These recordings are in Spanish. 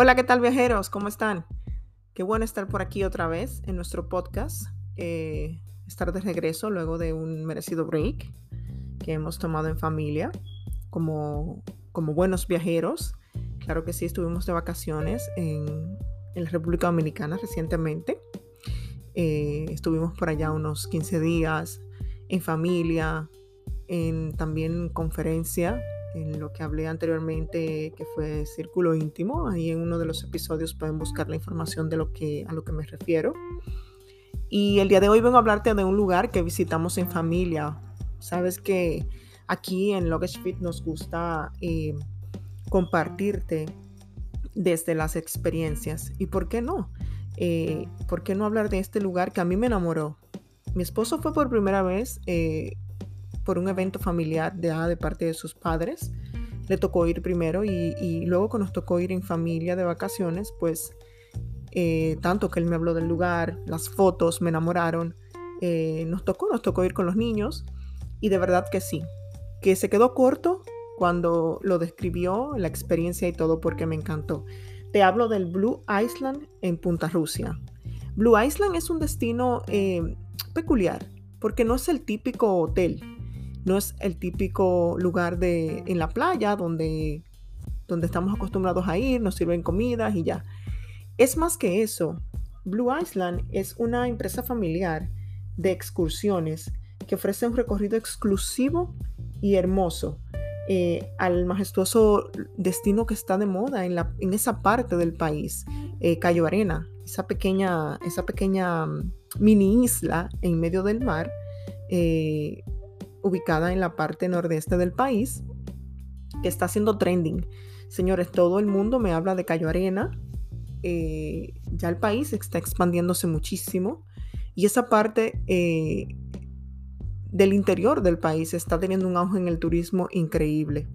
Hola, ¿qué tal viajeros? ¿Cómo están? Qué bueno estar por aquí otra vez en nuestro podcast, eh, estar de regreso luego de un merecido break que hemos tomado en familia como, como buenos viajeros. Claro que sí, estuvimos de vacaciones en, la República Dominicana recientemente. Eh, estuvimos por allá unos 15 días en familia, en también conferencia en lo que hablé anteriormente, que fue Círculo Íntimo. Ahí en uno de los episodios pueden buscar la información de lo que, a lo que me refiero. Y el día de hoy vengo a hablarte de un lugar que visitamos en familia. Sabes que aquí en Luggage Fit nos gusta eh, compartirte desde las experiencias. ¿Y por qué no? Eh, ¿Por qué no hablar de este lugar que a mí me enamoró? Mi esposo fue por primera vez eh, por un evento familiar de, de parte de sus padres. Le tocó ir primero y, luego que nos tocó ir en familia de vacaciones, pues eh, tanto que él me habló del lugar, las fotos me enamoraron. Eh, nos tocó, nos tocó ir con los niños y de verdad que sí, que se quedó corto cuando lo describió, la experiencia y todo porque me encantó. Te hablo del Blue Island en Punta Rusia. Blue Island es un destino eh, peculiar porque no es el típico hotel no es el típico lugar de, en la playa donde, donde estamos acostumbrados a ir, nos sirven comidas y ya. Es más que eso. Blue Island es una empresa familiar de excursiones que ofrece un recorrido exclusivo y hermoso eh, al majestuoso destino que está de moda en, la, en esa parte del país, eh, Cayo Arena, esa pequeña, esa pequeña mm, mini isla en medio del mar, eh, ubicada en la parte nordeste del país, que está haciendo trending. Señores, todo el mundo me habla de Cayo Arena. Eh, ya el país está expandiéndose muchísimo y esa parte eh, del interior del país está teniendo un auge en el turismo increíble.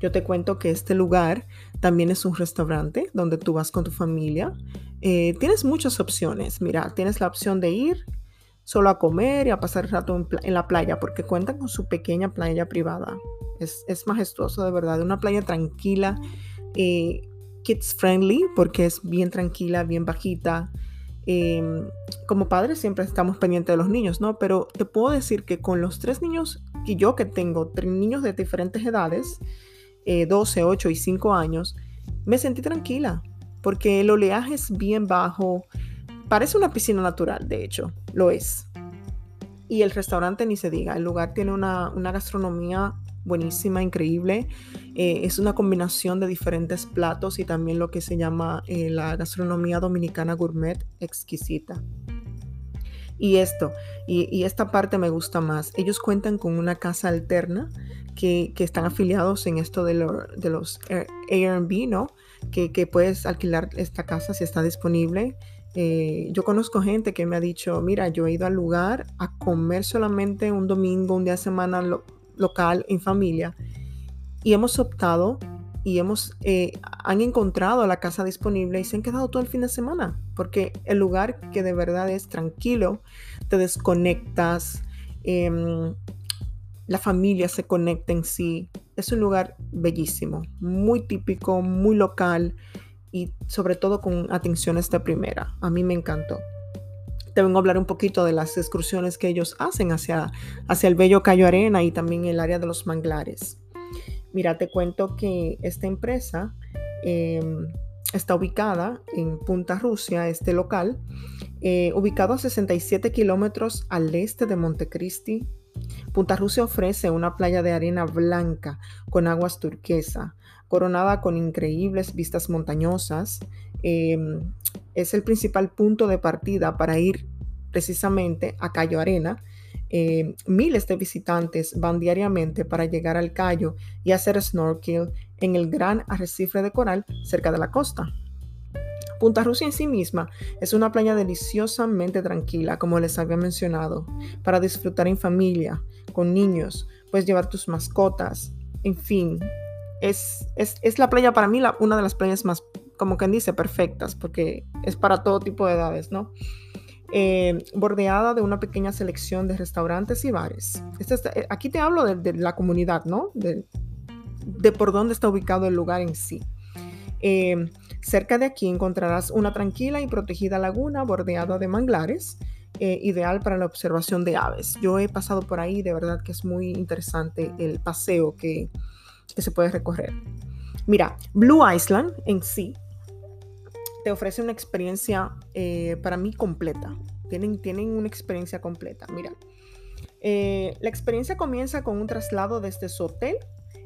Yo te cuento que este lugar también es un restaurante donde tú vas con tu familia. Eh, tienes muchas opciones. Mira, tienes la opción de ir solo a comer y a pasar el rato en, la playa, porque cuentan con su pequeña playa privada. Es, majestuoso, de verdad. Una playa tranquila, eh, kids friendly, porque es bien tranquila, bien bajita. Em, como padres siempre estamos pendientes de los niños, ¿no? Pero te puedo decir que con los tres niños que yo que tengo, tres niños de diferentes edades, 12, eh, 8 y 5 años, me sentí tranquila, porque el oleaje es bien bajo, Parece una piscina natural, de hecho, lo es. Y el restaurante ni se diga, el lugar tiene una, gastronomía buenísima, increíble. Eh, es una combinación de diferentes platos y también lo que se llama eh, la gastronomía dominicana gourmet exquisita. Y esto, y, esta parte me gusta más. Ellos cuentan con una casa alterna que, están afiliados en esto de, de los Airbnb, ¿no? Que, que, puedes alquilar esta casa si está disponible. Eh, yo conozco gente que me ha dicho, mira, yo he ido al lugar a comer solamente un domingo, un día de semana local en familia y hemos optado y hemos eh, han encontrado la casa disponible y se han quedado todo el fin de semana porque el lugar que de verdad es tranquilo, te desconectas, em, la familia se conecta en sí. Es un lugar bellísimo, muy típico, muy local y sobre todo con atenciones de primera. A mí me encantó. Te vengo a hablar un poquito de las excursiones que ellos hacen hacia, hacia el bello Cayo Arena y también el área de los manglares. Mira, te cuento que esta empresa em, está ubicada en Punta Rusia, este local, eh, ubicado a 67 kilómetros al este de Montecristi. Punta Rusia ofrece una playa de arena blanca con aguas turquesa, coronada con increíbles vistas montañosas. Em, es el principal punto de partida para ir precisamente a Cayo Arena. Em, miles de visitantes van diariamente para llegar al Cayo y hacer snorkel en el gran arrecife de coral cerca de la costa. Punta Rusia en sí misma es una playa deliciosamente tranquila, como les había mencionado, para disfrutar en familia, con niños, puedes llevar tus mascotas, en fin, es, es, la playa para mí una de las playas más, como quien dice, perfectas, porque es para todo tipo de edades, ¿no? Eh, bordeada de una pequeña selección de restaurantes y bares. Este eh, aquí te hablo de, la comunidad, ¿no? De, por dónde está ubicado el lugar en sí. Em, cerca de aquí encontrarás una tranquila y protegida laguna bordeada de manglares, eh, ideal para la observación de aves. Yo he pasado por ahí, de verdad que es muy interesante el paseo que, se puede recorrer. Mira, Blue Island en sí te ofrece una experiencia eh, para mí completa. Tienen, tienen una experiencia completa. Mira, eh, la experiencia comienza con un traslado desde su hotel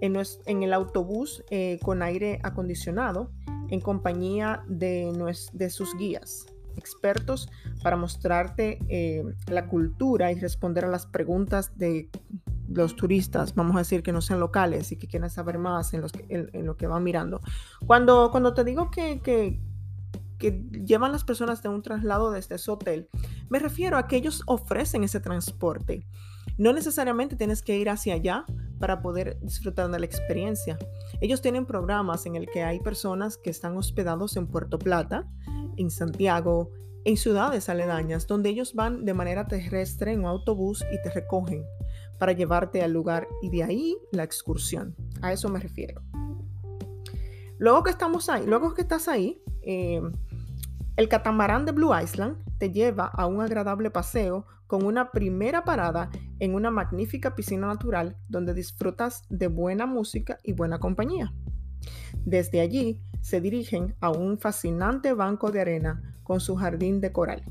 en, el autobús con aire acondicionado en compañía de sus guías, expertos para mostrarte eh, la cultura y responder a las preguntas de los turistas, vamos a decir que no sean locales y que quieran saber más en, lo que van mirando. Cuando, cuando te digo que, que, llevan las personas de un traslado desde ese hotel, me refiero a que ellos ofrecen ese transporte. No necesariamente tienes que ir hacia allá para poder disfrutar de la experiencia. Ellos tienen programas en el que hay personas que están hospedados en Puerto Plata, en Santiago, en ciudades aledañas, donde ellos van de manera terrestre en un autobús y te recogen para llevarte al lugar y de ahí la excursión. A eso me refiero. Luego que estamos ahí, luego que estás ahí, eh, el catamarán de Blue Island te lleva a un agradable paseo con una primera parada en una magnífica piscina natural donde disfrutas de buena música y buena compañía. Desde allí se dirigen a un fascinante banco de arena con su jardín de coral.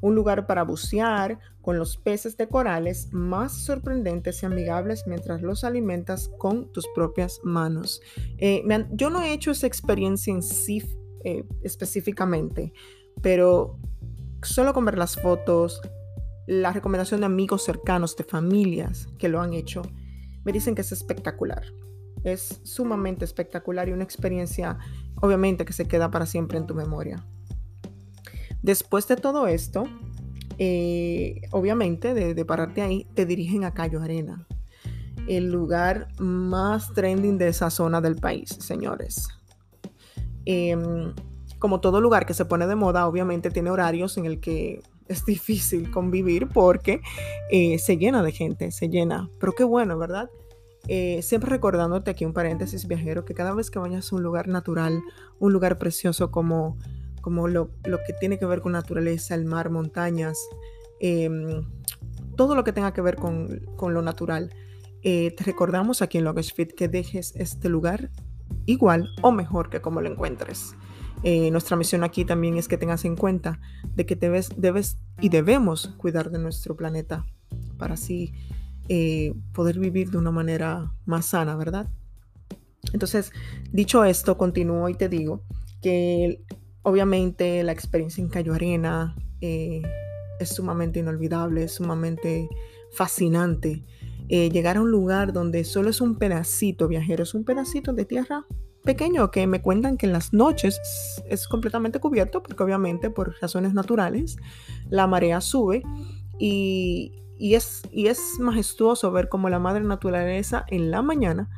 Un lugar para bucear con los peces de corales más sorprendentes y amigables mientras los alimentas con tus propias manos. Eh, yo no he hecho esa experiencia en sí eh, específicamente, pero solo con ver las fotos, la recomendación de amigos cercanos, de familias que lo han hecho, me dicen que es espectacular. Es sumamente espectacular y una experiencia, obviamente, que se queda para siempre en tu memoria. Después de todo esto, eh, obviamente, de, pararte ahí, te dirigen a Cayo Arena, el lugar más trending de esa zona del país, señores. Em, como todo lugar que se pone de moda, obviamente tiene horarios en el que es difícil convivir porque eh, se llena de gente, se llena. Pero qué bueno, ¿verdad? Eh, siempre recordándote aquí un paréntesis viajero, que cada vez que vayas a un lugar natural, un lugar precioso como, como lo, que tiene que ver con naturaleza, el mar, montañas, em, todo lo que tenga que ver con, lo natural, eh, te recordamos aquí en Luggage Fit que dejes este lugar igual o mejor que como lo encuentres. Eh, nuestra misión aquí también es que tengas en cuenta de que debes, debes y debemos cuidar de nuestro planeta para así eh, poder vivir de una manera más sana, ¿verdad? Entonces, dicho esto, continúo y te digo que obviamente la experiencia en Cayo Arena eh, es sumamente inolvidable, es sumamente fascinante. llegar a un lugar donde solo es un pedacito viajero, es un pedacito de tierra pequeño que me cuentan que en las noches es completamente cubierto porque obviamente por razones naturales la marea sube y, es, y es majestuoso ver cómo la madre naturaleza en la mañana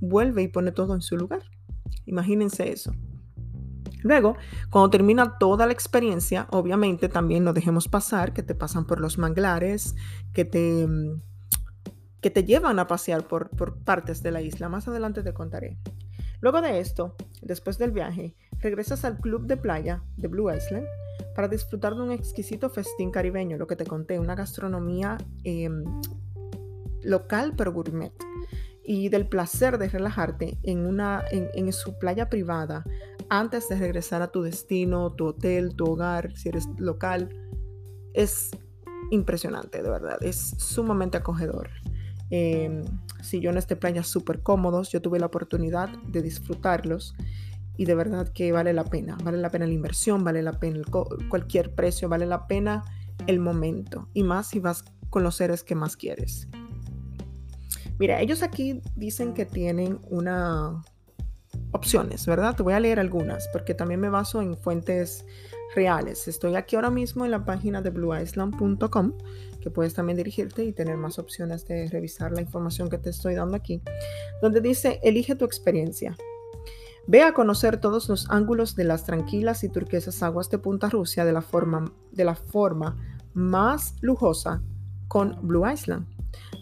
vuelve y pone todo en su lugar. Imagínense eso. Luego, cuando termina toda la experiencia, obviamente también no dejemos pasar que te pasan por los manglares, que te, que te llevan a pasear por, por partes de la isla. Más adelante te contaré. Luego de esto, después del viaje, regresas al club de playa de Blue Island para disfrutar de un exquisito festín caribeño, lo que te conté, una gastronomía em, local pero gourmet, y del placer de relajarte en, una, en, su playa privada antes de regresar a tu destino, tu hotel, tu hogar, si eres local. Es impresionante, de verdad, es sumamente acogedor. Eh, sillones de playa súper cómodos. Yo tuve la oportunidad de disfrutarlos y de verdad que vale la pena. Vale la pena la inversión, vale la pena cualquier precio, vale la pena el momento. Y más si vas con los seres que más quieres. Mira, ellos aquí dicen que tienen una opciones, ¿verdad? Te voy a leer algunas porque también me baso en fuentes reales. Estoy aquí ahora mismo en la página de blueisland.com, que puedes también dirigirte y tener más opciones de revisar la información que te estoy dando aquí, donde dice, elige tu experiencia. Ve a conocer todos los ángulos de las tranquilas y turquesas aguas de Punta Rusia de la forma, de la forma más lujosa con Blue Island.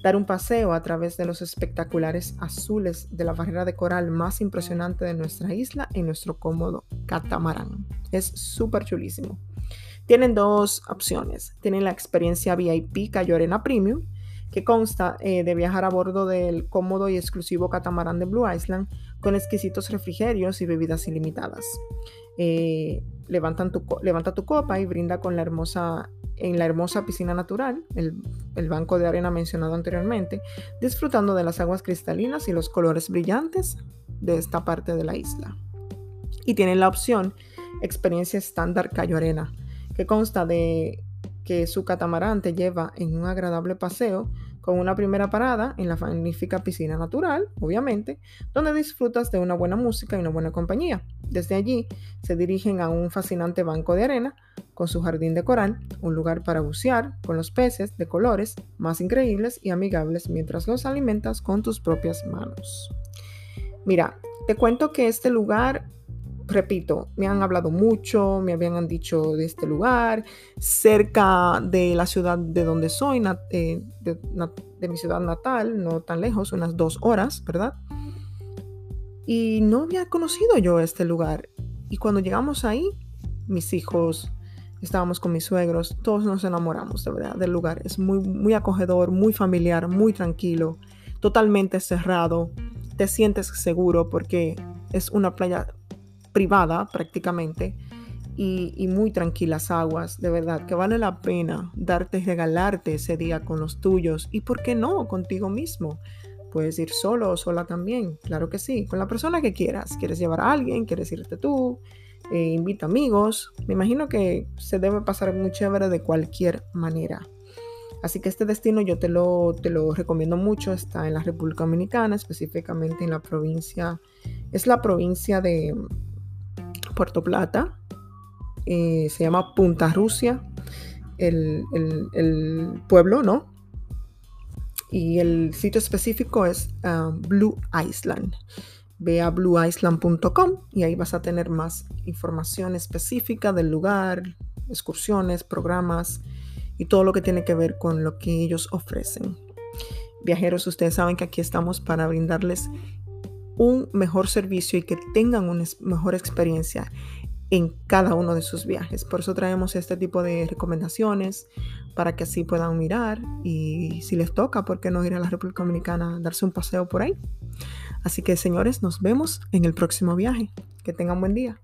dar un paseo a través de los espectaculares azules de la barrera de coral más impresionante de nuestra isla en nuestro cómodo catamarán. Es súper chulísimo. Tienen dos opciones. Tienen la experiencia VIP Cayo Arena Premium, que consta eh, de viajar a bordo del cómodo y exclusivo catamarán de Blue Island con exquisitos refrigerios y bebidas ilimitadas. Eh, levanta tu copa y brinda con la hermosa, en la hermosa piscina natural, el, el banco de arena mencionado anteriormente, disfrutando de las aguas cristalinas y los colores brillantes de esta parte de la isla. Y tienen la opción experiencia estándar Cayo Arena, que consta de que su catamarán te lleva en un agradable paseo con una primera parada en la magnífica piscina natural, obviamente, donde disfrutas de una buena música y una buena compañía. Desde allí se dirigen a un fascinante banco de arena con su jardín de coral, un lugar para bucear con los peces de colores más increíbles y amigables mientras los alimentas con tus propias manos. Mira, te cuento que este lugar repito, me han hablado mucho, me habían dicho de este lugar, cerca de la ciudad de donde soy, eh, de, mi ciudad natal, no tan lejos, unas dos horas, ¿verdad? Y no había conocido yo este lugar. Y cuando llegamos ahí, mis hijos, estábamos con mis suegros, todos nos enamoramos, de verdad, del lugar. Es muy, muy acogedor, muy familiar, muy tranquilo, totalmente cerrado. Te sientes seguro porque es una playa privada prácticamente y, muy tranquilas aguas, de verdad, que vale la pena darte regalarte ese día con los tuyos y, ¿por qué no?, contigo mismo. Puedes ir solo o sola también, claro que sí, con la persona que quieras. ¿Quieres llevar a alguien? ¿Quieres irte tú? Eh, invita amigos. Me imagino que se debe pasar muy chévere de cualquier manera. Así que este destino yo te lo, te lo recomiendo mucho. Está en la República Dominicana, específicamente en la provincia, es la provincia de, Puerto Plata, eh, se llama Punta Rusia, el, pueblo, ¿no? Y el sitio específico es ah, Blue Island. Ve a blueisland.com y ahí vas a tener más información específica del lugar, excursiones, programas y todo lo que tiene que ver con lo que ellos ofrecen. Viajeros, ustedes saben que aquí estamos para brindarles un mejor servicio y que tengan una mejor experiencia en cada uno de sus viajes. Por eso traemos este tipo de recomendaciones para que así puedan mirar y si les toca, ¿por qué no ir a la República Dominicana darse un paseo por ahí? Así que señores, nos vemos en el próximo viaje. Que tengan buen día.